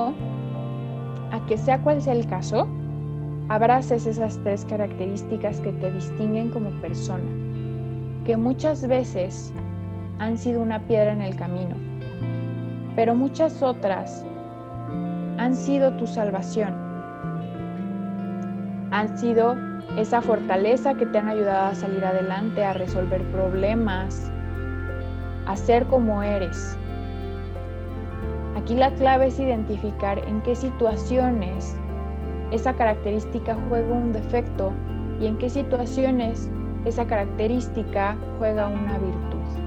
a que sea cual sea el caso, abraces esas tres características que te distinguen como persona, que muchas veces han sido una piedra en el camino, pero muchas otras han sido tu salvación, han sido esa fortaleza que te han ayudado a salir adelante, a resolver problemas, a ser como eres. Aquí la clave es identificar en qué situaciones esa característica juega un defecto y en qué situaciones esa característica juega una virtud.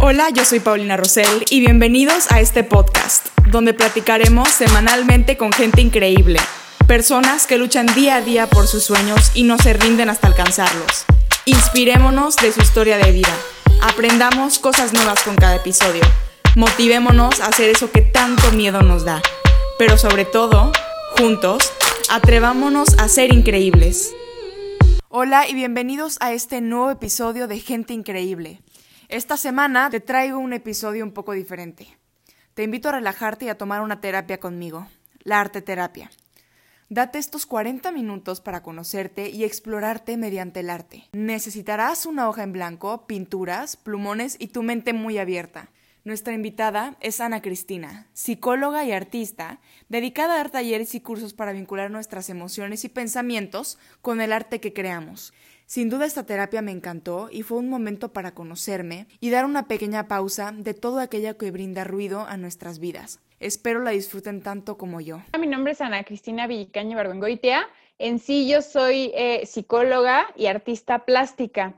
Hola, yo soy Paulina Rosell y bienvenidos a este podcast, donde platicaremos semanalmente con gente increíble, personas que luchan día a día por sus sueños y no se rinden hasta alcanzarlos. Inspirémonos de su historia de vida, aprendamos cosas nuevas con cada episodio, motivémonos a hacer eso que tanto miedo nos da, pero sobre todo, Juntos, atrevámonos a ser increíbles. Hola y bienvenidos a este nuevo episodio de Gente Increíble. Esta semana te traigo un episodio un poco diferente. Te invito a relajarte y a tomar una terapia conmigo, la arte terapia. Date estos 40 minutos para conocerte y explorarte mediante el arte. Necesitarás una hoja en blanco, pinturas, plumones y tu mente muy abierta. Nuestra invitada es Ana Cristina, psicóloga y artista, dedicada a dar talleres y cursos para vincular nuestras emociones y pensamientos con el arte que creamos. Sin duda esta terapia me encantó y fue un momento para conocerme y dar una pequeña pausa de todo aquello que brinda ruido a nuestras vidas. Espero la disfruten tanto como yo. Mi nombre es Ana Cristina Villicaña Barbengoitia. En sí yo soy eh, psicóloga y artista plástica.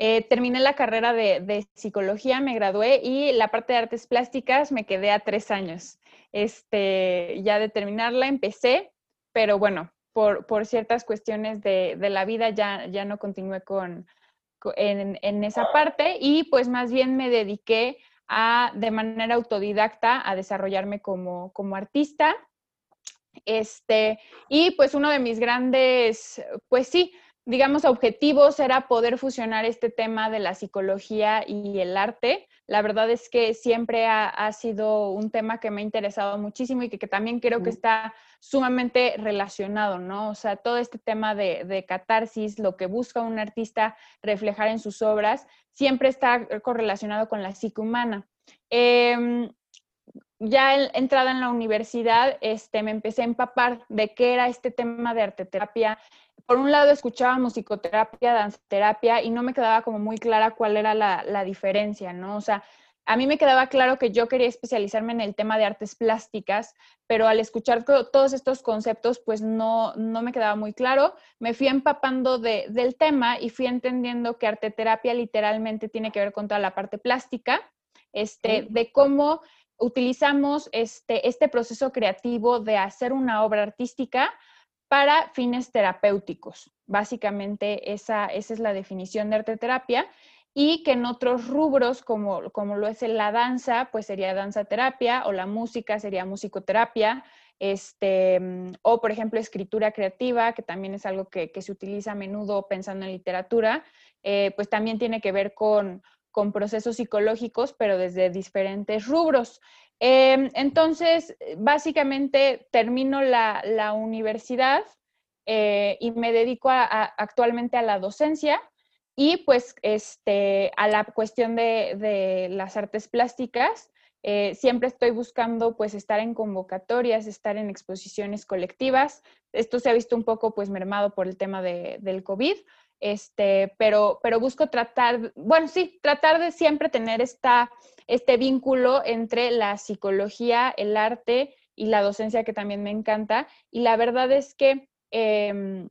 Eh, terminé la carrera de, psicología, me gradué y la parte de artes plásticas me quedé a tres años. Este, ya de terminarla empecé, pero bueno, por, ciertas cuestiones de, la vida ya, ya no continué con, en, esa parte y pues más bien me dediqué a, de manera autodidacta a desarrollarme como, como artista. Este, y pues uno de mis grandes, pues sí, digamos, objetivos era poder fusionar este tema de la psicología y el arte. La verdad es que siempre ha, sido un tema que me ha interesado muchísimo y que, también creo que está sumamente relacionado, ¿no? O sea, todo este tema de, catarsis, lo que busca un artista reflejar en sus obras, siempre está correlacionado con la psique humana. Em, ya entrada en la universidad, este, me empecé a empapar de qué era este tema de arte terapia, por un lado escuchaba musicoterapia, danzaterapia y no me quedaba como muy clara cuál era la, diferencia, ¿no? O sea, a mí me quedaba claro que yo quería especializarme en el tema de artes plásticas, pero al escuchar todos estos conceptos, pues no, no me quedaba muy claro. Me fui empapando del tema y fui entendiendo que arteterapia literalmente tiene que ver con toda la parte plástica, este, de cómo utilizamos este, este proceso creativo de hacer una obra artística para fines terapéuticos. Básicamente esa, esa es la definición de arte terapia y que en otros rubros como, como lo es la danza, pues sería danza terapia o la música sería musicoterapia, este, o por ejemplo escritura creativa, que también es algo que, se utiliza a menudo pensando en literatura, eh, pues también tiene que ver con, con procesos psicológicos, pero desde diferentes rubros. Em, entonces, básicamente termino la, universidad eh, y me dedico actualmente a la docencia y pues este, a la cuestión de, las artes plásticas. Eh, siempre estoy buscando pues estar en convocatorias, estar en exposiciones colectivas. Esto se ha visto un poco pues mermado por el tema del COVID, este, pero, pero busco tratar, bueno, sí, tratar de siempre tener esta, este vínculo entre la psicología, el arte y la docencia que también me encanta. Y la verdad es que em,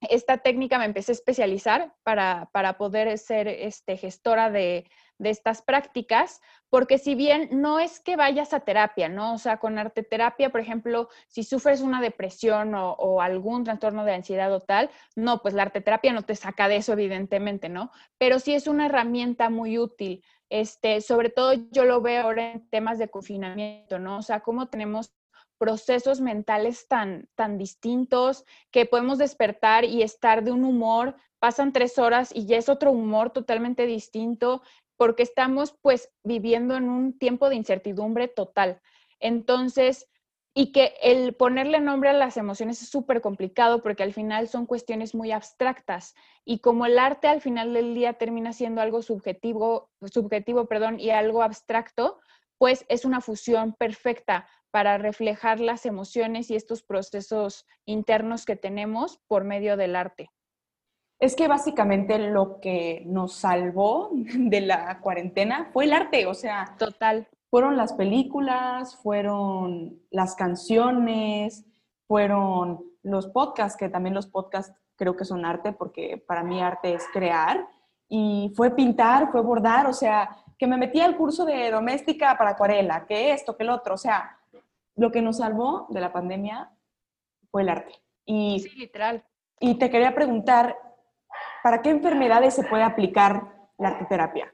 esta técnica me empecé a especializar para, para poder ser este, gestora de, de estas prácticas, porque si bien no es que vayas a terapia, ¿no? O sea, con arte terapia, por ejemplo, si sufres una depresión o, algún trastorno de ansiedad o tal, no, pues la arte terapia no te saca de eso, evidentemente, ¿no? Pero sí es una herramienta muy útil. Este, sobre todo yo lo veo ahora en temas de confinamiento, ¿no? O sea, cómo tenemos procesos mentales tan, tan distintos que podemos despertar y estar de un humor, pasan tres horas y ya es otro humor totalmente distinto, porque estamos pues viviendo en un tiempo de incertidumbre total. Entonces, y que el ponerle nombre a las emociones es súper complicado porque al final son cuestiones muy abstractas y como el arte al final del día termina siendo algo subjetivo, subjetivo perdón, y algo abstracto, pues es una fusión perfecta para reflejar las emociones y estos procesos internos que tenemos por medio del arte. Es que básicamente lo que nos salvó de la cuarentena fue el arte, o sea, total. Fueron las películas, fueron las canciones, fueron los podcasts, que también los podcasts creo que son arte, porque para mí arte es crear, y fue pintar, fue bordar, o sea, que me metí al curso de doméstica para acuarela, que esto, que el otro, o sea, lo que nos salvó de la pandemia fue el arte. Y, sí, literal. Y te quería preguntar, ¿para qué enfermedades se puede aplicar la arteterapia?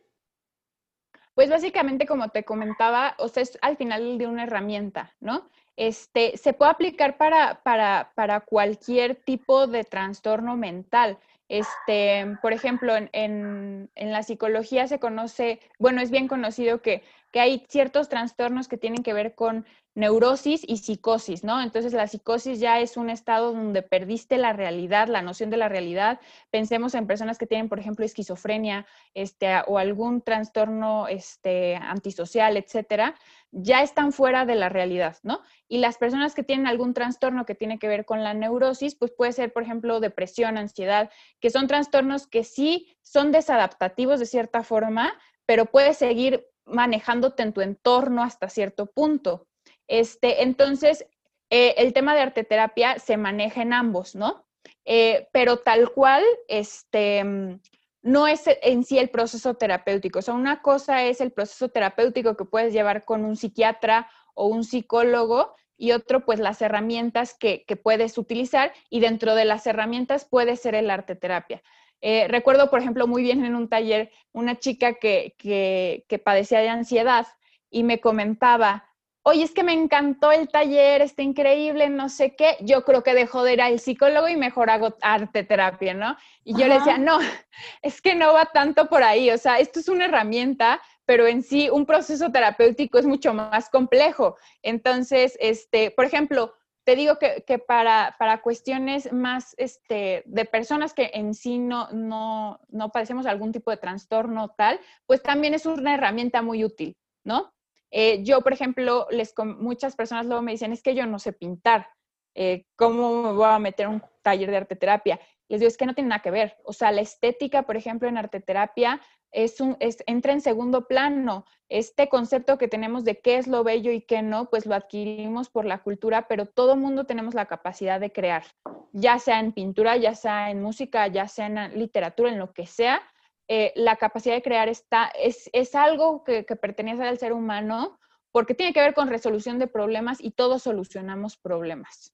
Pues básicamente, como te comentaba, o sea, es al final de una herramienta, ¿no? Este, se puede aplicar para, para, para cualquier tipo de trastorno mental. Este, por ejemplo, en, en, en, la psicología se conoce, bueno, es bien conocido que, que hay ciertos trastornos que tienen que ver con neurosis y psicosis, ¿no? Entonces la psicosis ya es un estado donde perdiste la realidad, la noción de la realidad. Pensemos en personas que tienen, por ejemplo, esquizofrenia este, o algún trastorno este, antisocial, etcétera, ya están fuera de la realidad, ¿no? Y las personas que tienen algún trastorno que tiene que ver con la neurosis, pues puede ser, por ejemplo, depresión, ansiedad, que son trastornos que sí son desadaptativos de cierta forma, pero puedes seguir manejándote en tu entorno hasta cierto punto. Este, entonces, eh, el tema de arteterapia se maneja en ambos, ¿no? Eh, pero tal cual, este, no es en sí el proceso terapéutico. O sea, una cosa es el proceso terapéutico que puedes llevar con un psiquiatra o un psicólogo y otro, pues las herramientas que, puedes utilizar y dentro de las herramientas puede ser el arteterapia. Eh, recuerdo, por ejemplo, muy bien en un taller una chica que, que padecía de ansiedad y me comentaba, oye, es que me encantó el taller, está increíble, no sé qué, yo creo que dejo de ir al psicólogo y mejor hago arte terapia, ¿no? Y yo le decía, no, es que no va tanto por ahí, o sea, esto es una herramienta, pero en sí un proceso terapéutico es mucho más complejo. Entonces, este, por ejemplo, te digo que, para, para, cuestiones más este, de personas que en sí no, no, no padecemos algún tipo de trastorno tal, pues también es una herramienta muy útil, ¿no? Eh, yo, por ejemplo, les, muchas personas luego me dicen, es que yo no sé pintar, eh, ¿cómo me voy a meter un taller de arteterapia? Les digo, es que no tiene nada que ver. O sea, la estética, por ejemplo, en arteterapia es un, entra en segundo plano. Este concepto que tenemos de qué es lo bello y qué no, pues lo adquirimos por la cultura, pero todo mundo tenemos la capacidad de crear, ya sea en pintura, ya sea en música, ya sea en literatura, en lo que sea eh, la capacidad de crear está, es, es algo que, que, pertenece al ser humano porque tiene que ver con resolución de problemas y todos solucionamos problemas.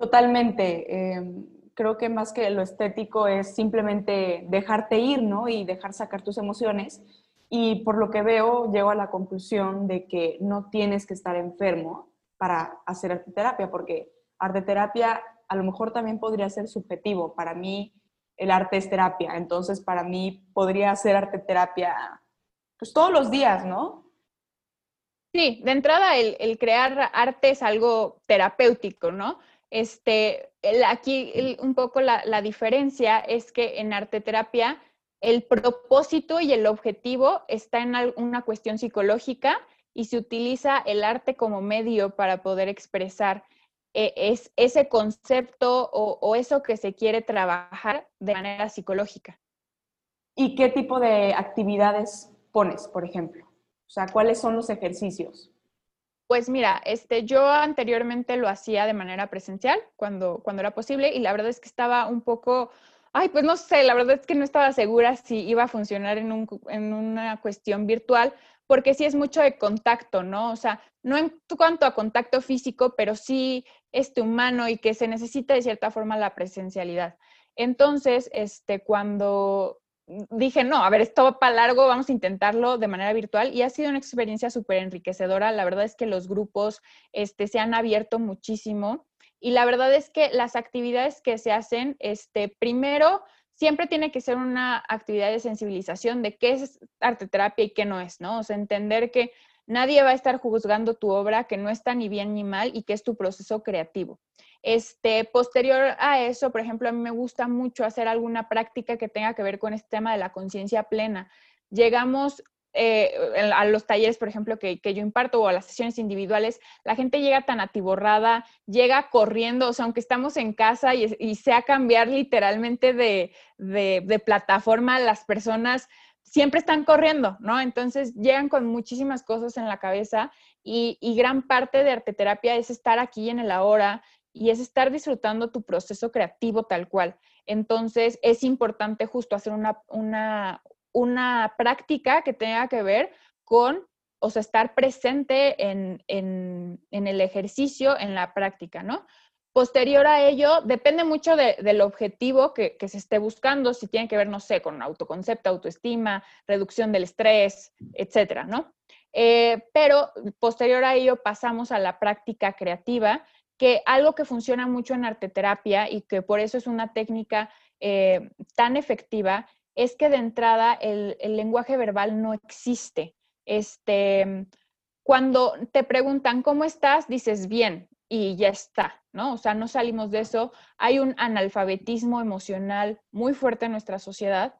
Totalmente. Em, creo que más que lo estético es simplemente dejarte ir, ¿no? Y dejar sacar tus emociones. Y por lo que veo, llego a la conclusión de que no tienes que estar enfermo para hacer arteterapia, porque arteterapia a lo mejor también podría ser subjetivo. Para mí, el arte es terapia. Entonces, para mí podría ser arte terapia pues todos los días, ¿no? Sí, de entrada el, crear arte es algo terapéutico, ¿no? Este, aquí un poco la, diferencia es que en arte terapia el propósito y el objetivo está en una cuestión psicológica y se utiliza el arte como medio para poder expresar e, es ese concepto o, eso que se quiere trabajar de manera psicológica. ¿Y qué tipo de actividades pones, por ejemplo? O sea, ¿cuáles son los ejercicios? Pues mira, este, yo anteriormente lo hacía de manera presencial cuando, cuando era posible y la verdad es que estaba un poco, ay, pues no sé, la verdad es que no estaba segura si iba a funcionar en, un, en una cuestión virtual porque sí es mucho de contacto, ¿no? O sea, no en cuanto a contacto físico, pero sí este humano y que se necesita de cierta forma la presencialidad. Entonces, este, cuando dije, no, a ver, esto va para largo, vamos a intentarlo de manera virtual y ha sido una experiencia súper enriquecedora. La verdad es que los grupos este, se han abierto muchísimo y la verdad es que las actividades que se hacen, este, primero, siempre tiene que ser una actividad de sensibilización de qué es arte terapia y qué no es, ¿no? O sea, entender que nadie va a estar juzgando tu obra que no está ni bien ni mal y que es tu proceso creativo. Este, posterior a eso, por ejemplo, a mí me gusta mucho hacer alguna práctica que tenga que ver con este tema de la conciencia plena. Llegamos eh, a los talleres, por ejemplo, que, yo imparto o a las sesiones individuales, la gente llega tan atiborrada, llega corriendo, o sea, aunque estamos en casa y, sea cambiar literalmente de, de, plataforma, las personas siempre están corriendo, ¿no? Entonces llegan con muchísimas cosas en la cabeza y, y gran parte de arteterapia es estar aquí en el ahora y es estar disfrutando tu proceso creativo tal cual. Entonces es importante justo hacer una, una, una práctica que tenga que ver con, o sea, estar presente en, el ejercicio, en la práctica, ¿no? Posterior a ello, depende mucho del objetivo que, se esté buscando, si tiene que ver, no sé, con autoconcepto, autoestima, reducción del estrés, etcétera, ¿no? Eh, pero posterior a ello pasamos a la práctica creativa, que algo que funciona mucho en arteterapia y que por eso es una técnica eh, tan efectiva es que de entrada el, lenguaje verbal no existe. Este, cuando te preguntan cómo estás, dices bien y ya está, ¿no? O sea, no salimos de eso. Hay un analfabetismo emocional muy fuerte en nuestra sociedad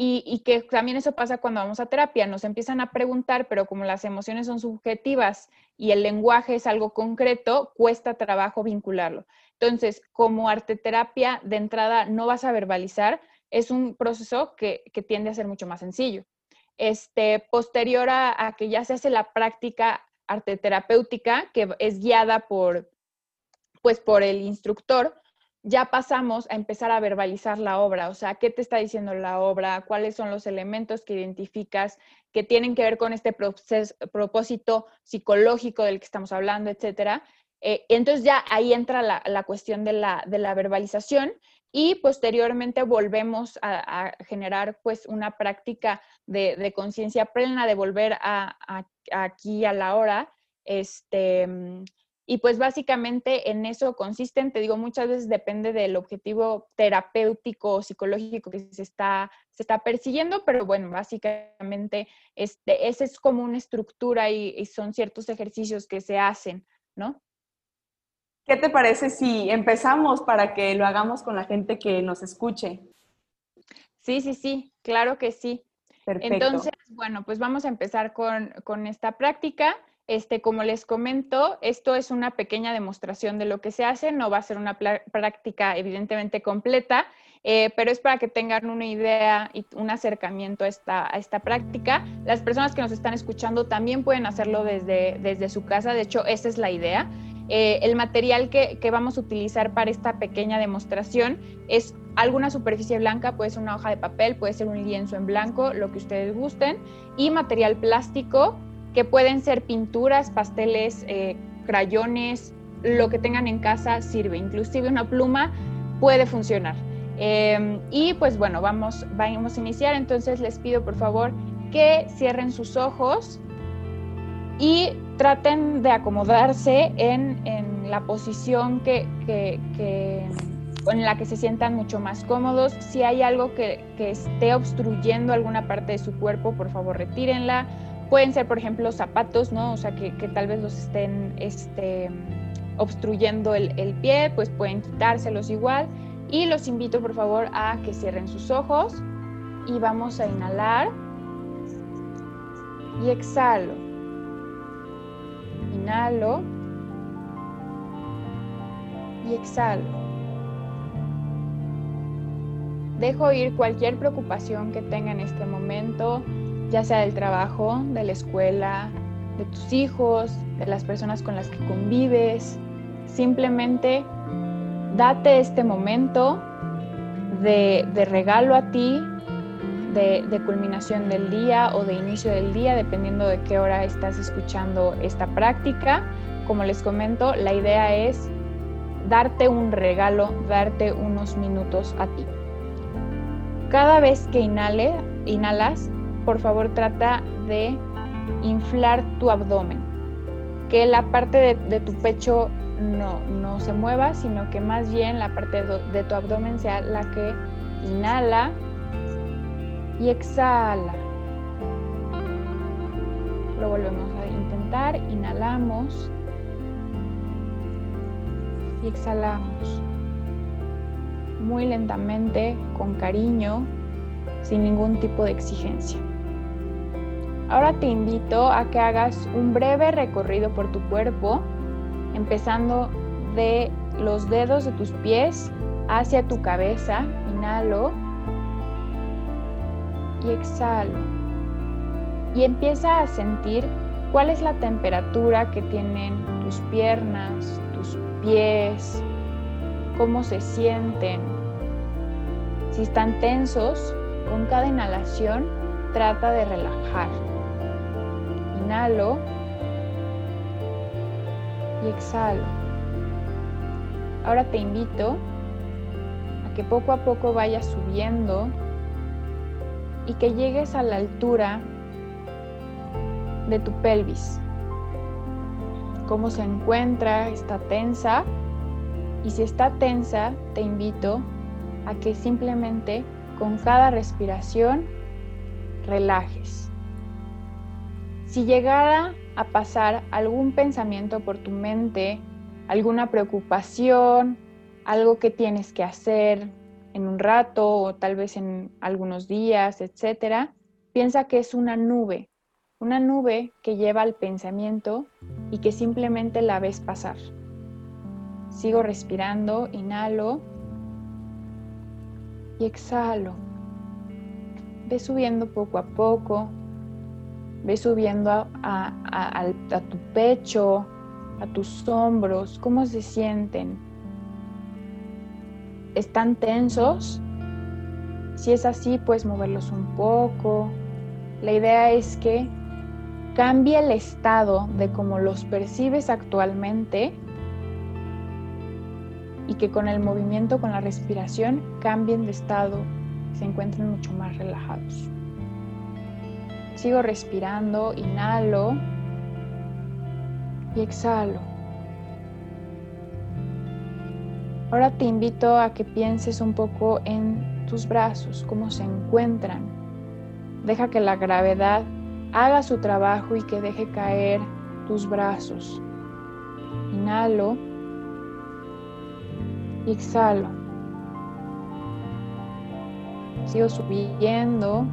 y, que también eso pasa cuando vamos a terapia. Nos empiezan a preguntar, pero como las emociones son subjetivas y el lenguaje es algo concreto, cuesta trabajo vincularlo. Entonces, como arteterapia, de entrada no vas a verbalizar, es un proceso que, tiende a ser mucho más sencillo. Este, posterior a, que ya se hace la práctica arte terapéutica, que es guiada por, pues, por el instructor, ya pasamos a empezar a verbalizar la obra, o sea, qué te está diciendo la obra, cuáles son los elementos que identificas que tienen que ver con este propósito psicológico del que estamos hablando, etcétera. Eh, entonces ya ahí entra la, cuestión de la, de la verbalización y posteriormente volvemos a, generar pues una práctica de, conciencia plena, de volver a, aquí a la hora. Este, y pues básicamente en eso consisten, te digo, muchas veces depende del objetivo terapéutico o psicológico que se está, se está persiguiendo, pero bueno, básicamente este, esa es como una estructura y, y son ciertos ejercicios que se hacen, ¿no? ¿Qué te parece si empezamos para que lo hagamos con la gente que nos escuche? Sí, sí, sí, claro que sí. Perfecto. Entonces, bueno, pues vamos a empezar con, esta práctica. Este, como les comento, esto es una pequeña demostración de lo que se hace, no va a ser una práctica evidentemente completa, eh, pero es para que tengan una idea y un acercamiento a esta, a esta práctica. Las personas que nos están escuchando también pueden hacerlo desde, desde su casa, de hecho, esa es la idea. Eh, el material que, vamos a utilizar para esta pequeña demostración es alguna superficie blanca, puede ser una hoja de papel, puede ser un lienzo en blanco, lo que ustedes gusten, y material plástico, que pueden ser pinturas, pasteles, eh, crayones, lo que tengan en casa sirve, inclusive una pluma puede funcionar. Em, y pues bueno, vamos, vamos a iniciar, entonces les pido por favor que cierren sus ojos y traten de acomodarse en, la posición que, en la que se sientan mucho más cómodos. Si hay algo que, esté obstruyendo alguna parte de su cuerpo, por favor retírenla. Pueden ser, por ejemplo, zapatos, ¿no? O sea, que, tal vez los estén este, obstruyendo el, el pie, pues pueden quitárselos igual. Y los invito, por favor, a que cierren sus ojos y vamos a inhalar y exhalo. Inhalo y exhalo. Dejo ir cualquier preocupación que tenga en este momento, ya sea del trabajo, de la escuela, de tus hijos, de las personas con las que convives. Simplemente date este momento de, regalo a ti, de, culminación del día o de inicio del día, dependiendo de qué hora estás escuchando esta práctica. Como les comento, la idea es darte un regalo, darte unos minutos a ti. Cada vez que inhale, inhalas, por favor trata de inflar tu abdomen, que la parte de, tu pecho no, no, se mueva, sino que más bien la parte de tu abdomen sea la que inhala y exhala. Lo volvemos a intentar. inhalamos y exhalamos. Muy lentamente, con cariño, sin ningún tipo de exigencia. Ahora te invito a que hagas un breve recorrido por tu cuerpo, empezando de los dedos de tus pies hacia tu cabeza. Inhalo y exhalo. Y empieza a sentir cuál es la temperatura que tienen tus piernas, tus pies, cómo se sienten. Si están tensos, con cada inhalación trata de relajar. Inhalo y exhalo. Ahora te invito a que poco a poco vayas subiendo y que llegues a la altura de tu pelvis. Cómo se encuentra, está tensa. Y si está tensa, te invito a que simplemente con cada respiración relajes. Si llegara a pasar algún pensamiento por tu mente, alguna preocupación, algo que tienes que hacer en un rato o tal vez en algunos días, etcétera, piensa que es una nube, una nube que lleva al pensamiento y que simplemente la ves pasar. Sigo respirando, inhalo y exhalo. Ve subiendo poco a poco, ve subiendo a, tu pecho, a tus hombros, cómo se sienten. ¿Están tensos? Si es así, puedes moverlos un poco. La idea es que cambie el estado de cómo los percibes actualmente y que con el movimiento, con la respiración, cambien de estado, se encuentren mucho más relajados. Sigo respirando, inhalo y exhalo. Ahora te invito a que pienses un poco en tus brazos, cómo se encuentran. Deja que la gravedad haga su trabajo y que deje caer tus brazos. Inhalo exhalo. Sigo subiendo,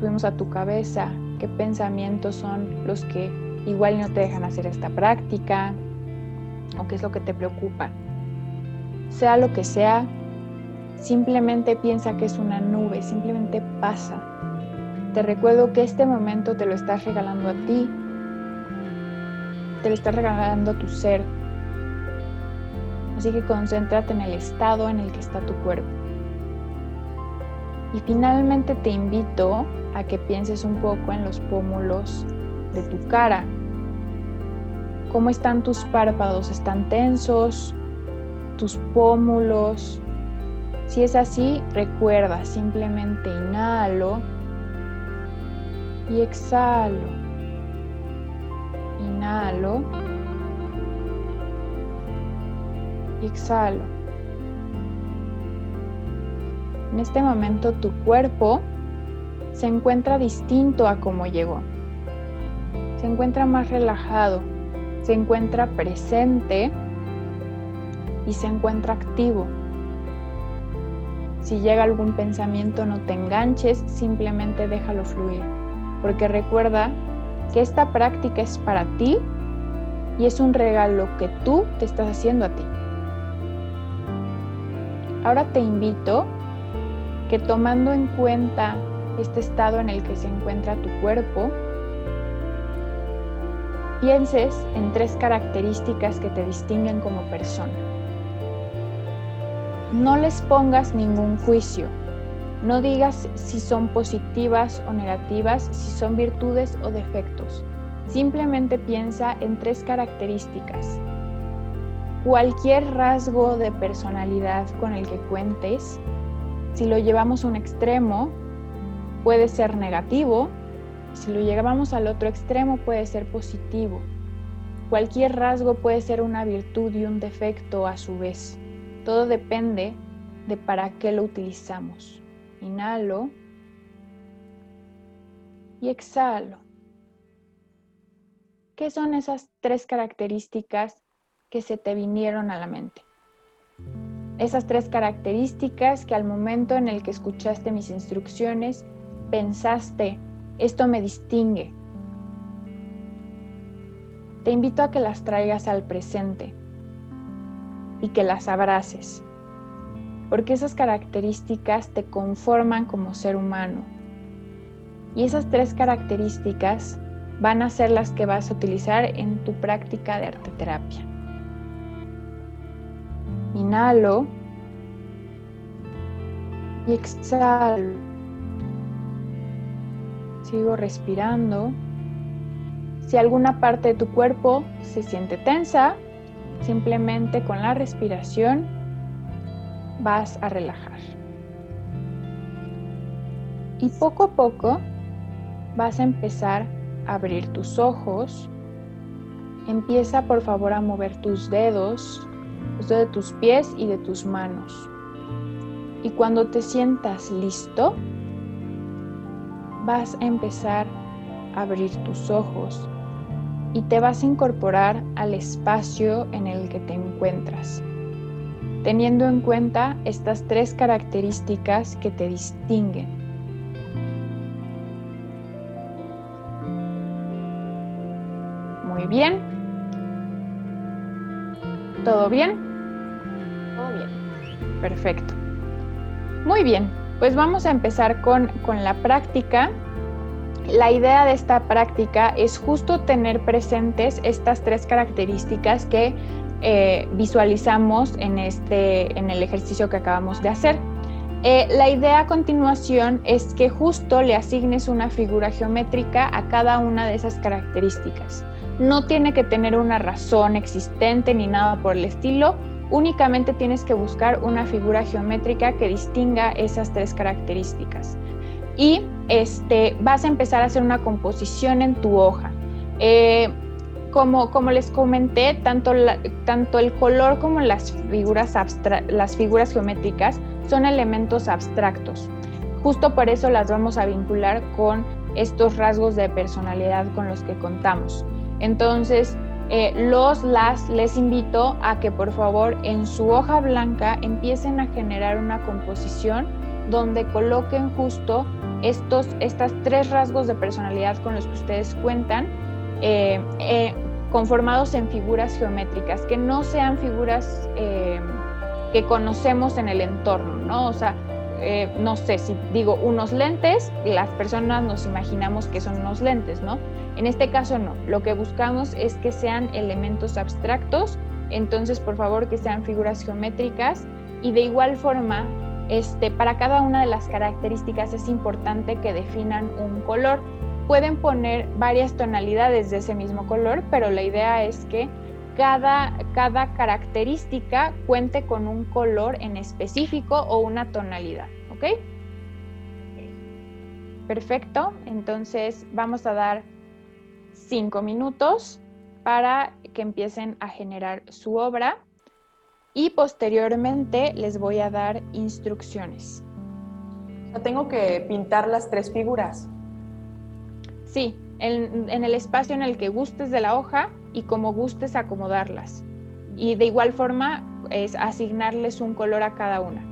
subimos a tu cabeza. ¿Qué pensamientos son los que igual no te dejan hacer esta práctica? ¿O qué es lo que te preocupa? Sea lo que sea, simplemente piensa que es una nube, simplemente pasa. Te recuerdo que este momento te lo estás regalando a ti, te lo estás regalando a tu ser, Así que concéntrate en el estado en el que está tu cuerpo. Y finalmente te invito a que pienses un poco en los pómulos de tu cara. ¿Cómo están tus párpados? ¿Están tensos? ¿Tus pómulos? Si es así, recuerda, simplemente inhalo y exhalo. Inhalo y exhalo. En este momento tu cuerpo se encuentra distinto a como llegó. Se encuentra más relajado, se encuentra presente y se encuentra activo. Si llega algún pensamiento no te enganches, simplemente déjalo fluir, porque recuerda que esta práctica es para ti y es un regalo que tú te estás haciendo a ti. Ahora te invito que tomando en cuenta este estado en el que se encuentra tu cuerpo, pienses en tres características que te distinguen como persona. No les pongas ningún juicio. No digas si son positivas o negativas, si son virtudes o defectos. Simplemente piensa en tres características cualquier rasgo de personalidad con el que cuentes, si lo llevamos a un extremo, puede ser negativo, si lo llevamos al otro extremo puede ser positivo. Cualquier rasgo puede ser una virtud y un defecto a su vez. Todo depende de para qué lo utilizamos. Inhalo y exhalo. ¿qué son esas tres características que se te vinieron a la mente? Esas tres características que al momento en el que escuchaste mis instrucciones pensaste, esto me distingue. Te invito a que las traigas al presente y que las abraces, porque esas características te conforman como ser humano. Y esas tres características van a ser las que vas a utilizar en tu práctica de arteterapia. Inhalo y exhalo. Sigo respirando. Si alguna parte de tu cuerpo se siente tensa, simplemente con la respiración vas a relajar. Y poco a poco vas a empezar a abrir tus ojos. Empieza por favor a mover tus dedos, los dedos de tus pies y de tus manos. Y cuando te sientas listo, vas a empezar a abrir tus ojos y te vas a incorporar al espacio en el que te encuentras, teniendo en cuenta estas tres características que te distinguen. Muy bien. ¿Todo bien? Todo bien. Perfecto. Muy bien, pues vamos a empezar con, con la práctica la idea de esta práctica es justo tener presentes estas tres características que eh, visualizamos en, este, en el ejercicio que acabamos de hacer. Eh, la idea a continuación es que justo le asignes una figura geométrica a cada una de esas características. No tiene que tener una razón existente ni nada por el estilo, únicamente tienes que buscar una figura geométrica que distinga esas tres características y este, vas a empezar a hacer una composición en tu hoja. Eh, como, como, les comenté, tanto, tanto el color como las figuras, las figuras geométricas son elementos abstractos. Justo por eso las vamos a vincular con estos rasgos de personalidad con los que contamos. Entonces, eh, los las les invito a que por favor en su hoja blanca empiecen a generar una composición donde coloquen justo estos estas tres rasgos de personalidad con los que ustedes cuentan, eh, eh, conformados en figuras geométricas, que no sean figuras que conocemos en el entorno, ¿no? O sea, no sé, si digo unos lentes, las personas nos imaginamos que son unos lentes, ¿no? En este caso no, lo que buscamos es que sean elementos abstractos, entonces por favor que sean figuras geométricas y de igual forma este, para cada una de las características es importante que definan un color. Pueden poner varias tonalidades de ese mismo color, pero la idea es que cada, cada característica cuente con un color en específico o una tonalidad, ¿ok? Perfecto, entonces vamos a dar cinco minutos para que empiecen a generar su obra y posteriormente les voy a dar instrucciones. tengo que pintar las tres figuras. Sí, en, en, el espacio en el que gustes de la hoja y como gustes acomodarlas. Y de igual forma es asignarles un color a cada una.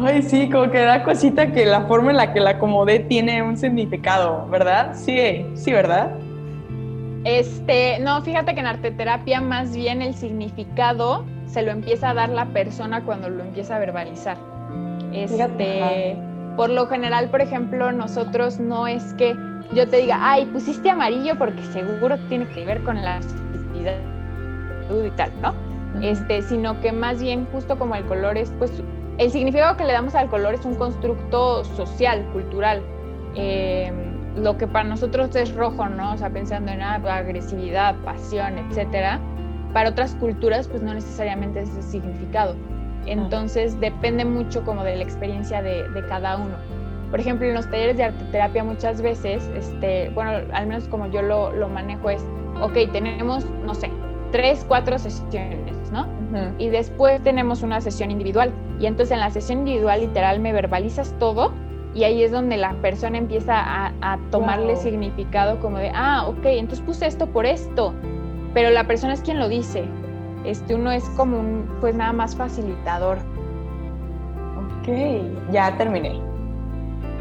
Ay, sí, como que da cosita que la forma en la que la acomodé tiene un significado, ¿verdad? Sí, sí, ¿verdad? Este, no, fíjate que en arteterapia más bien el significado se lo empieza a dar la persona cuando lo empieza a verbalizar. Este, Por lo general, por ejemplo, nosotros no es que yo te diga, ay, pusiste amarillo porque seguro tiene que ver con la y tal, ¿no? Este, sino que más bien justo como el color es, pues, el significado que le damos al color es un constructo social, cultural. Em, lo que para nosotros es rojo, ¿no? O sea, pensando en ah, agresividad, pasión, etcétera. Para otras culturas, pues no necesariamente es ese significado. Entonces, depende mucho como de la experiencia de, de cada uno. Por ejemplo, en los talleres de arteterapia muchas veces, este, bueno, al menos como yo lo, lo manejo es, ok, tenemos, no sé, tres, cuatro sesiones, ¿no? Y después tenemos una sesión individual. Y entonces en la sesión individual literal me verbalizas todo y ahí es donde la persona empieza a, tomarle significado como de, ah, ok, entonces puse esto por esto. Pero la persona es quien lo dice. Este, uno es como un, pues nada más facilitador. Ok, ya terminé.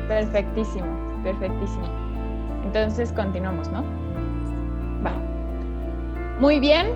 Perfectísimo, perfectísimo. Entonces continuamos, ¿no? Va. Muy bien,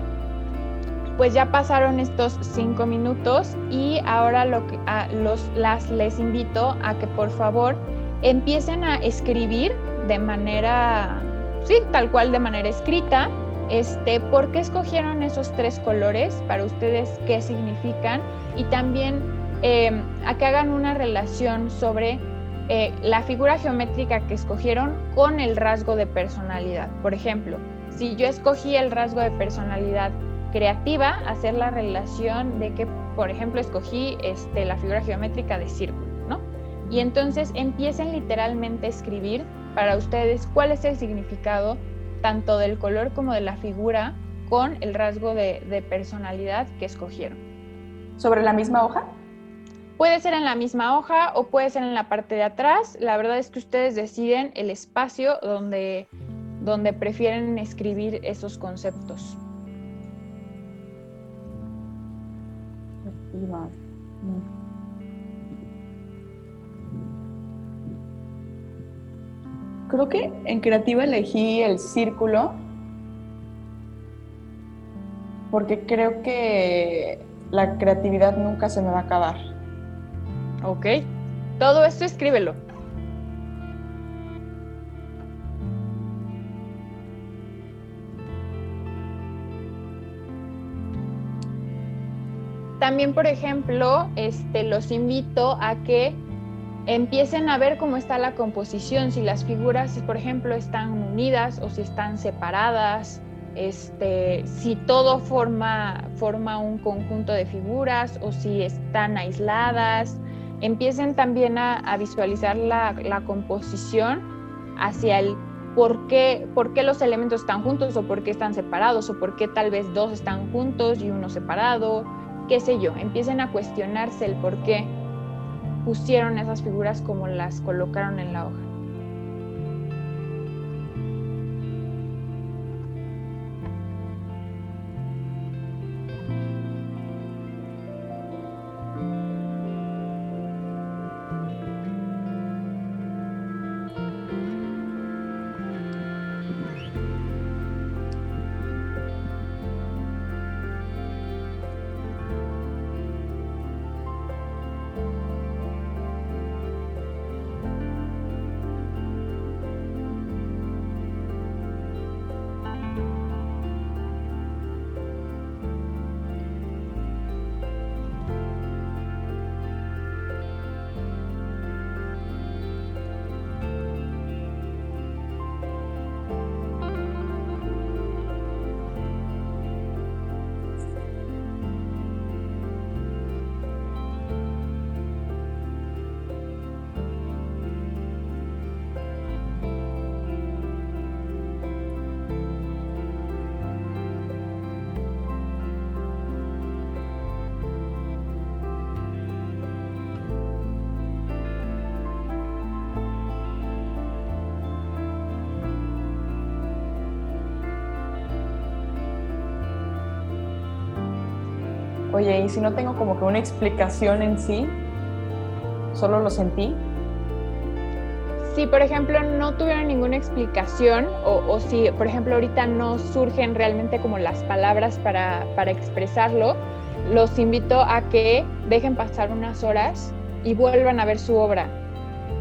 pues ya pasaron estos cinco minutos y ahora los, las, les invito a que por favor empiecen a escribir de manera, sí, tal cual de manera escrita, este, por qué escogieron esos tres colores, para ustedes qué significan y también em, a que hagan una relación sobre eh, la figura geométrica que escogieron con el rasgo de personalidad. Por ejemplo, si yo escogí el rasgo de personalidad creativa, hacer la relación de que, por ejemplo, escogí este, la figura geométrica de círculo, ¿no? Y entonces empiecen literalmente a escribir para ustedes cuál es el significado tanto del color como de la figura con el rasgo de, de personalidad que escogieron. ¿Sobre la misma hoja? Puede ser en la misma hoja o puede ser en la parte de atrás. La verdad es que ustedes deciden el espacio donde donde prefieren escribir esos conceptos. Creo que en creativa elegí el círculo porque creo que la creatividad nunca se me va a acabar. Ok. Todo esto escríbelo. También, por ejemplo, este, los invito a que empiecen a ver cómo está la composición, si las figuras, por ejemplo, están unidas o si están separadas, este, si todo forma, forma un conjunto de figuras o si están aisladas. Empiecen también a, visualizar la, la, composición hacia el por qué, por qué los elementos están juntos o por qué están separados o por qué tal vez dos están juntos y uno separado qué sé yo, empiecen a cuestionarse el por qué pusieron esas figuras como las colocaron en la hoja. Oye, y si no tengo como que una explicación en sí, solo lo sentí. Si, por ejemplo, no tuvieron ninguna explicación o, si, por ejemplo, ahorita no surgen realmente como las palabras para, para expresarlo, los invito a que dejen pasar unas horas y vuelvan a ver su obra.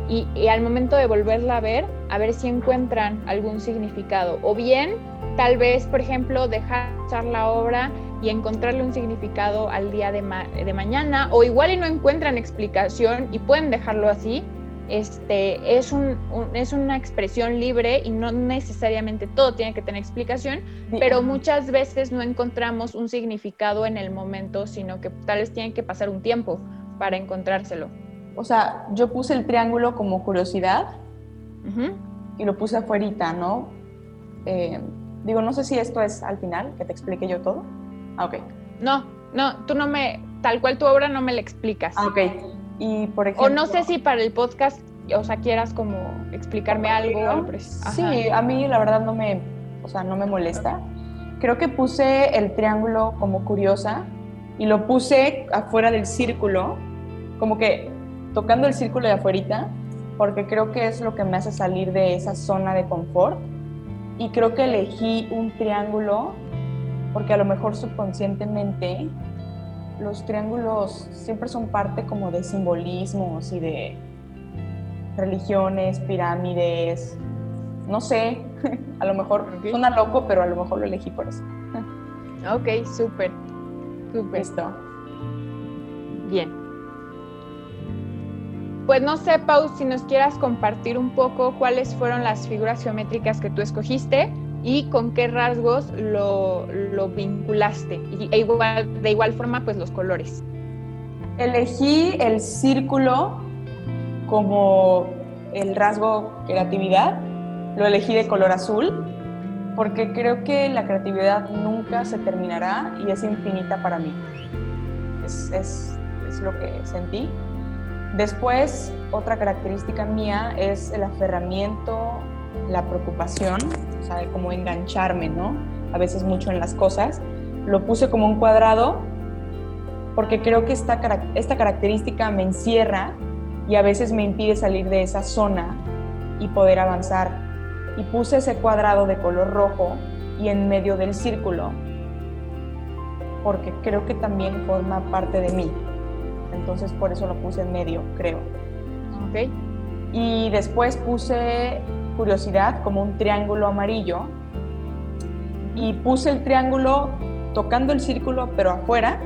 y, y, al momento de volverla a ver, a ver si encuentran algún significado. O bien, tal vez, por ejemplo, dejar la obra y encontrarle un significado al día de, de mañana, o igual y no encuentran explicación y pueden dejarlo así, este, es, un, es una expresión libre y no necesariamente todo tiene que tener explicación, pero muchas veces no encontramos un significado en el momento, sino que tal vez tiene que pasar un tiempo para encontrárselo. O sea, yo puse el triángulo como curiosidad y lo puse afuera, ¿no? Eh, digo, no sé si esto es al final, que te explique yo todo. Ah, ok. No, no, tú no me, tal cual tu obra no me la explicas. Ok. Y por ejemplo, o no sé si para el podcast, o sea, quieras como explicarme algo. Sí, a mí la verdad no me, o sea, no me molesta. Creo que puse el triángulo como curiosa y lo puse afuera del círculo, como que tocando el círculo de afuerita, porque creo que es lo que me hace salir de esa zona de confort. Y creo que elegí un triángulo porque a lo mejor subconscientemente los triángulos siempre son parte como de simbolismos y de religiones, pirámides, no sé, a lo mejor suena loco, pero a lo mejor lo elegí por eso. Ok, súper, súper. Listo. Bien. Pues no sé, Pau, si nos quieras compartir un poco cuáles fueron las figuras geométricas que tú escogiste y con qué rasgos lo, vinculaste. Y, e igual, de igual forma, pues los colores. Elegí el círculo como el rasgo creatividad. Lo elegí de color azul porque creo que la creatividad nunca se terminará y es infinita para mí. Es, es, es lo que sentí. Después, otra característica mía es el aferramiento la preocupación, o sea, de cómo engancharme, ¿no? A veces mucho en las cosas. Lo puse como un cuadrado porque creo que esta, esta característica me encierra y a veces me impide salir de esa zona y poder avanzar. Y puse ese cuadrado de color rojo y en medio del círculo porque creo que también forma parte de mí. Entonces por eso lo puse en medio, creo. Ok. Y después puse curiosidad como un triángulo amarillo y puse el triángulo tocando el círculo pero afuera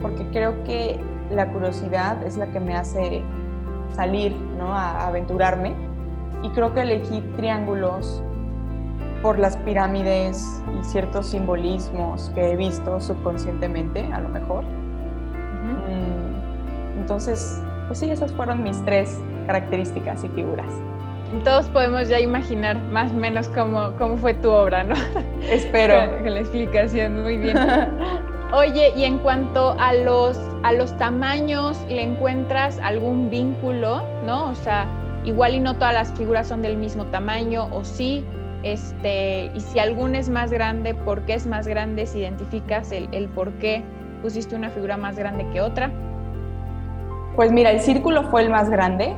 porque creo que la curiosidad es la que me hace salir, ¿no? a, aventurarme y creo que elegí triángulos por las pirámides y ciertos simbolismos que he visto subconscientemente, a lo mejor. Mm, entonces, pues sí, esas fueron mis tres características y figuras todos podemos ya imaginar más o menos cómo, cómo fue tu obra, ¿no? Espero. Con, la explicación, muy bien. Oye, y en cuanto a los, a los tamaños, ¿le encuentras algún vínculo, no? O sea, igual y no todas las figuras son del mismo tamaño, o sí, este, y si alguna es más grande, ¿por qué es más grande? Si identificas el, el por qué pusiste una figura más grande que otra. Pues mira, el círculo fue el más grande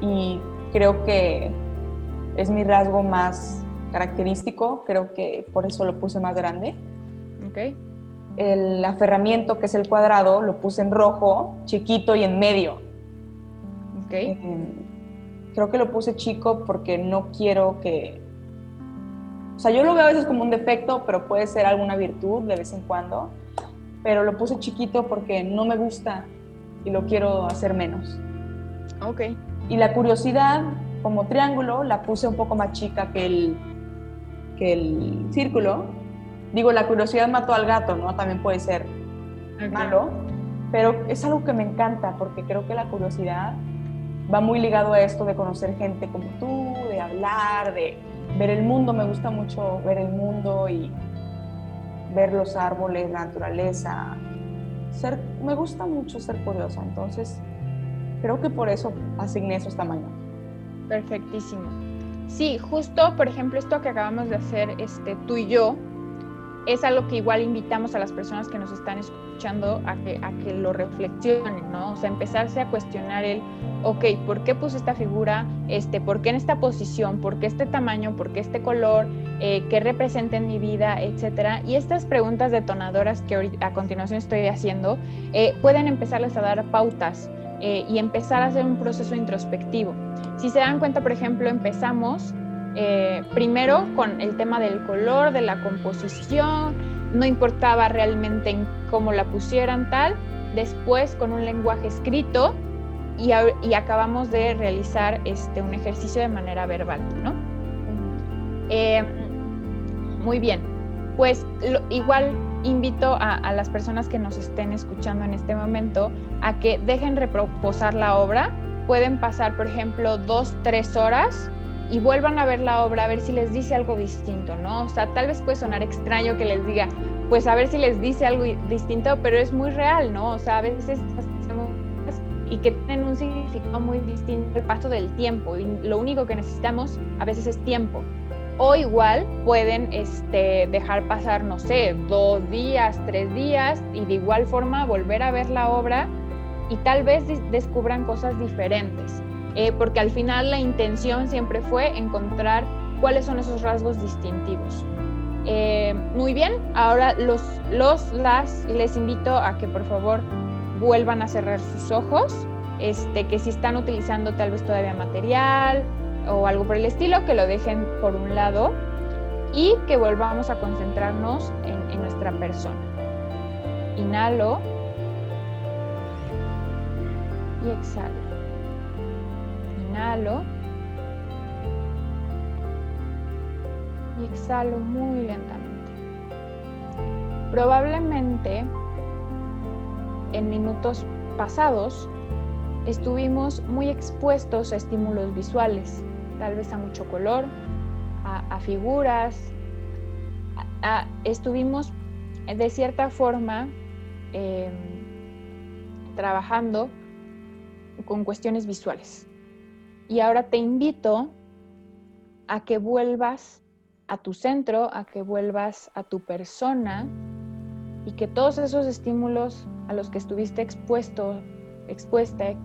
y creo que es mi rasgo más característico, creo que por eso lo puse más grande. Okay. El aferramiento, que es el cuadrado, lo puse en rojo, chiquito y en medio. Okay. Eh, creo que lo puse chico porque no quiero que... O sea, yo lo veo a veces como un defecto, pero puede ser alguna virtud de vez en cuando. Pero lo puse chiquito porque no me gusta y lo quiero hacer menos. Ok. Y la curiosidad, como triángulo, la puse un poco más chica que el, que el círculo. Digo, la curiosidad mató al gato, ¿no? También puede ser malo, pero es algo que me encanta porque creo que la curiosidad va muy ligado a esto de conocer gente como tú, de hablar, de ver el mundo. Me gusta mucho ver el mundo y ver los árboles, la naturaleza. Ser, me gusta mucho ser curiosa, entonces Creo que por eso asigné esos tamaños. Perfectísimo. Sí, justo, por ejemplo, esto que acabamos de hacer este, tú y yo, es algo que igual invitamos a las personas que nos están escuchando a que, a que lo reflexionen, ¿no? O sea, empezarse a cuestionar el, ok, ¿por qué puse esta figura? Este, ¿Por qué en esta posición? ¿Por qué este tamaño? ¿Por qué este color? Eh, ¿Qué representa en mi vida? Etcétera. Y estas preguntas detonadoras que a continuación estoy haciendo, eh, pueden empezarles a dar pautas eh, y empezar a hacer un proceso introspectivo. Si se dan cuenta, por ejemplo, empezamos eh, primero con el tema del color, de la composición, no importaba realmente en cómo la pusieran tal, después con un lenguaje escrito y, acabamos de realizar este, un ejercicio de manera verbal, ¿no? Eh, muy bien, pues igual invito a, las personas que nos estén escuchando en este momento a que dejen reposar la obra. Pueden pasar, por ejemplo, dos, tres horas y vuelvan a ver la obra a ver si les dice algo distinto, ¿no? O sea, tal vez puede sonar extraño que les diga, pues a ver si les dice algo distinto, pero es muy real, ¿no? O sea, a veces y que tienen un significado muy distinto el paso del tiempo y lo único que necesitamos a veces es tiempo. O igual pueden este, dejar pasar, no sé, dos días, tres días y de igual forma volver a ver la obra y tal vez descubran cosas diferentes. Eh, porque al final la intención siempre fue encontrar cuáles son esos rasgos distintivos. Eh, muy bien, ahora los, los, las, les invito a que por favor vuelvan a cerrar sus ojos, este, que si están utilizando tal vez todavía material o algo por el estilo, que lo dejen por un lado y que volvamos a concentrarnos en, nuestra persona. Inhalo y exhalo inhalo y exhalo muy lentamente. Probablemente en minutos pasados estuvimos muy expuestos a estímulos visuales, tal vez a mucho color, a, figuras, estuvimos de cierta forma em, trabajando con cuestiones visuales. Y ahora te invito a que vuelvas a tu centro, a que vuelvas a tu persona y que todos esos estímulos a los que estuviste expuesto, expuesta en,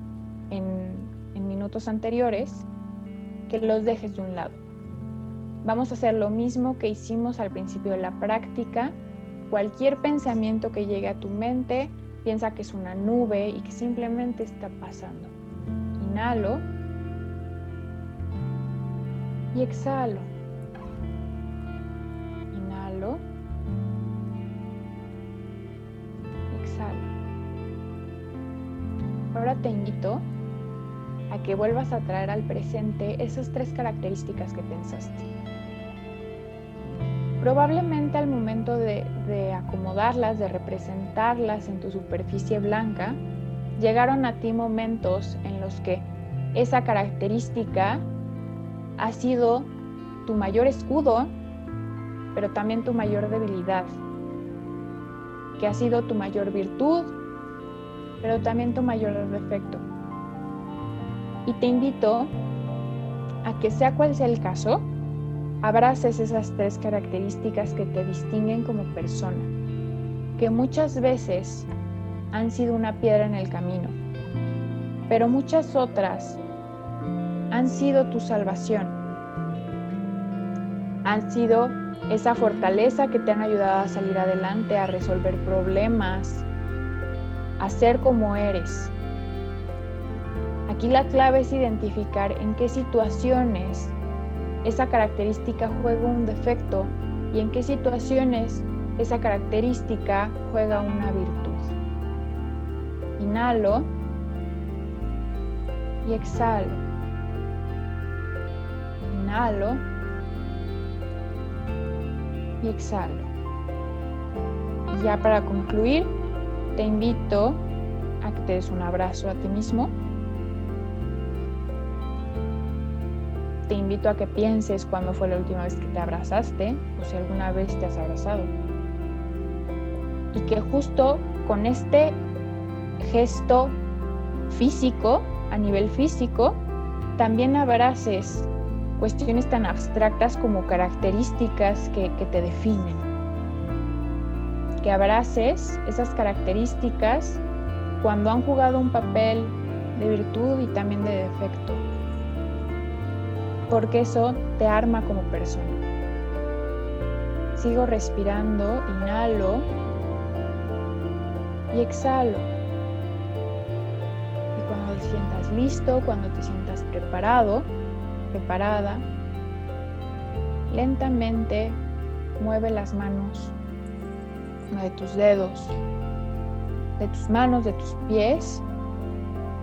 en minutos anteriores, que los dejes de un lado. Vamos a hacer lo mismo que hicimos al principio de la práctica. Cualquier pensamiento que llegue a tu mente, piensa que es una nube y que simplemente está pasando. Inhalo y exhalo. Inhalo. Exhalo. Ahora te invito a que vuelvas a traer al presente esas tres características que pensaste. Probablemente al momento de, de, acomodarlas, de representarlas en tu superficie blanca, llegaron a ti momentos en los que esa característica ha sido tu mayor escudo, pero también tu mayor debilidad, que ha sido tu mayor virtud, pero también tu mayor defecto. Y te invito a que sea cual sea el caso, abraces esas tres características que te distinguen como persona, que muchas veces han sido una piedra en el camino, pero muchas otras han sido tu salvación. Han sido esa fortaleza que te han ayudado a salir adelante, a resolver problemas, a ser como eres. Aquí la clave es identificar en qué situaciones esa característica juega un defecto y en qué situaciones esa característica juega una virtud. Inhalo y exhalo inhalo y exhalo. Y ya para concluir, te invito a que te des un abrazo a ti mismo. Invito a que pienses cuándo fue la última vez que te abrazaste o si alguna vez te has abrazado. Y que justo con este gesto físico, a nivel físico, también abraces cuestiones tan abstractas como características que, te definen. Que abraces esas características cuando han jugado un papel de virtud y también de defecto. Porque eso te arma como persona. Sigo respirando, inhalo y exhalo. Y cuando te sientas listo, cuando te sientas preparado, preparada, lentamente mueve las manos de tus dedos, de tus manos, de tus pies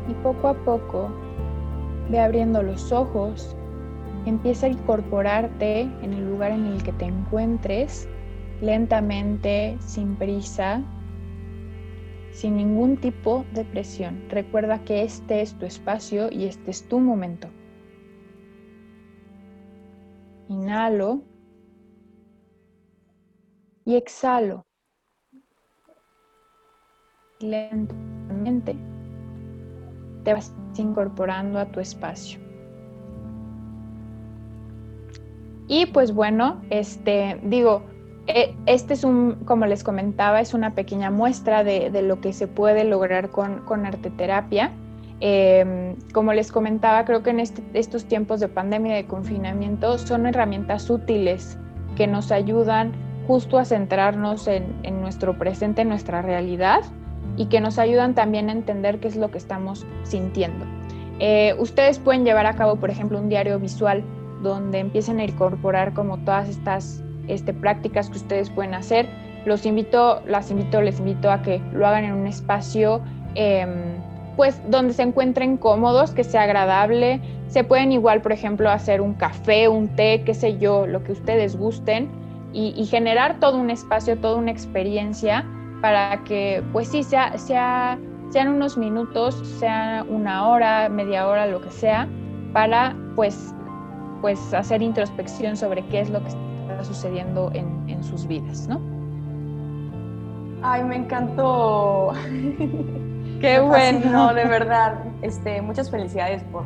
y poco a poco ve abriendo los ojos, empieza a incorporarte en el lugar en el que te encuentres, lentamente, sin prisa, sin ningún tipo de presión. Recuerda que este es tu espacio y este es tu momento. Inhalo y exhalo lentamente te vas incorporando a tu espacio. Y pues bueno, este, digo, e, este es un, como les comentaba, es una pequeña muestra de, lo que se puede lograr con, con arteterapia. Em, como les comentaba, creo que en este, estos tiempos de pandemia de confinamiento son herramientas útiles que nos ayudan justo a centrarnos en, en nuestro presente, en nuestra realidad y que nos ayudan también a entender qué es lo que estamos sintiendo. Eh, ustedes pueden llevar a cabo, por ejemplo, un diario visual donde empiecen a incorporar como todas estas este, prácticas que ustedes pueden hacer. Los invito, las invito, les invito a que lo hagan en un espacio em, pues donde se encuentren cómodos, que sea agradable. Se pueden igual, por ejemplo, hacer un café, un té, qué sé yo, lo que ustedes gusten y, generar todo un espacio, toda una experiencia para que pues sí, sea, sea, sean unos minutos, sea una hora, media hora, lo que sea, para pues, pues hacer introspección sobre qué es lo que está sucediendo en, en sus vidas, ¿no? Ay, me encantó. Qué bueno. de verdad. Este, muchas felicidades por,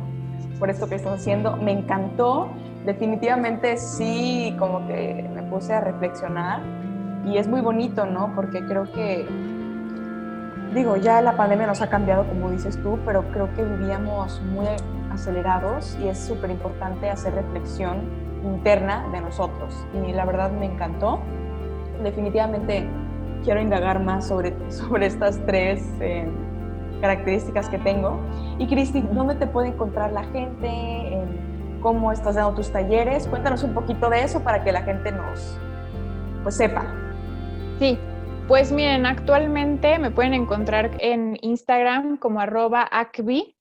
por esto que estás haciendo. Me encantó. Definitivamente sí, como que me puse a reflexionar y es muy bonito, ¿no? Porque creo que, digo, ya la pandemia nos ha cambiado, como dices tú, pero creo que vivíamos muy acelerados y es súper importante hacer reflexión interna de nosotros. Y la verdad me encantó. Definitivamente quiero indagar más sobre, sobre estas tres eh, características que tengo. Y Cristi, ¿dónde te puede encontrar la gente? ¿Cómo estás dando tus talleres? Cuéntanos un poquito de eso para que la gente nos pues sepa. Sí, pues miren, actualmente me pueden encontrar en Instagram como arroba acvi,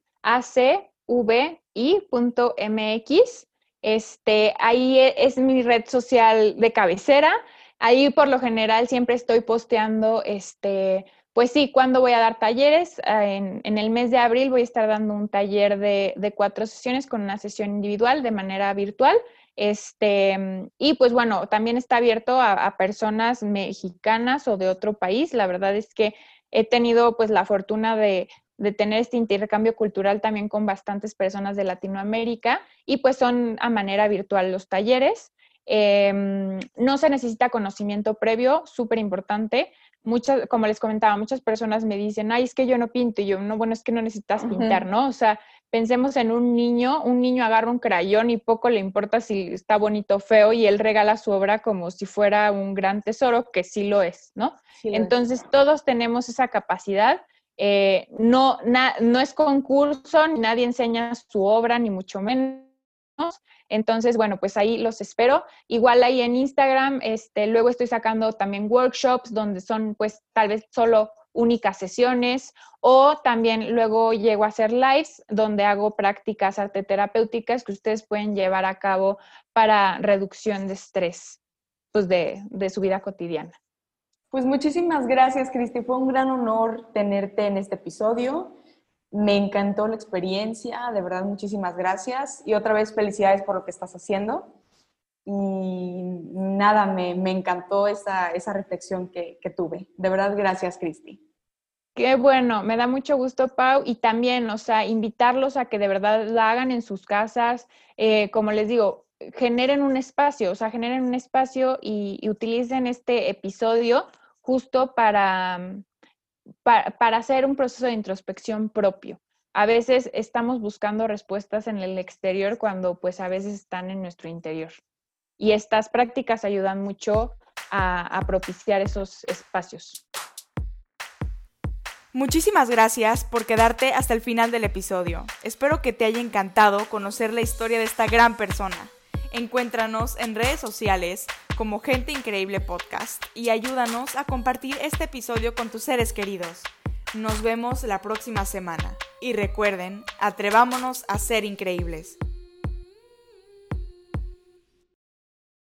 acvi.mx. Este, ahí e, es mi red social de cabecera. Ahí por lo general siempre estoy posteando, este, pues sí, cuando voy a dar talleres. Ah, en, el mes de abril voy a estar dando un taller de, de cuatro sesiones con una sesión individual de manera virtual. Este, y pues bueno, también está abierto a, personas mexicanas o de otro país. La verdad es que he tenido pues la fortuna de, tener este intercambio cultural también con bastantes personas de Latinoamérica y pues son a manera virtual los talleres. Em, no se necesita conocimiento previo, súper importante muchas, como les comentaba, muchas personas me dicen, ay, es que yo no pinto, y yo, no, bueno, es que no necesitas pintar, ¿no? O sea, pensemos en un niño, un niño agarra un crayón y poco le importa si está bonito o feo, y él regala su obra como si fuera un gran tesoro, que sí lo es, ¿no? Entonces, todos tenemos esa capacidad. Eh, no, no es concurso, nadie enseña su obra, ni mucho menos entonces, bueno, pues ahí los espero. Igual ahí en Instagram, este, luego estoy sacando también workshops donde son pues tal vez solo únicas sesiones o también luego llego a hacer lives donde hago prácticas arteterapéuticas que ustedes pueden llevar a cabo para reducción de estrés pues de, de su vida cotidiana. Pues muchísimas gracias, Cristi. Fue un gran honor tenerte en este episodio. Me encantó la experiencia, de verdad muchísimas gracias y otra vez felicidades por lo que estás haciendo. Y nada, me, encantó esa, esa reflexión que, tuve. De verdad, gracias, Cristi. Qué bueno, me da mucho gusto, Pau, y también, o sea, invitarlos a que de verdad la hagan en sus casas. Eh, como les digo, generen un espacio, o sea, generen un espacio y utilicen este episodio justo para, para, hacer un proceso de introspección propio. A veces estamos buscando respuestas en el exterior cuando pues a veces están en nuestro interior. Y estas prácticas ayudan mucho a, propiciar esos espacios. Muchísimas gracias por quedarte hasta el final del episodio. Espero que te haya encantado conocer la historia de esta gran persona. Encuéntranos en redes sociales como Gente Increíble Podcast y ayúdanos a compartir este episodio con tus seres queridos. Nos vemos la próxima semana y recuerden, atrevámonos a ser increíbles.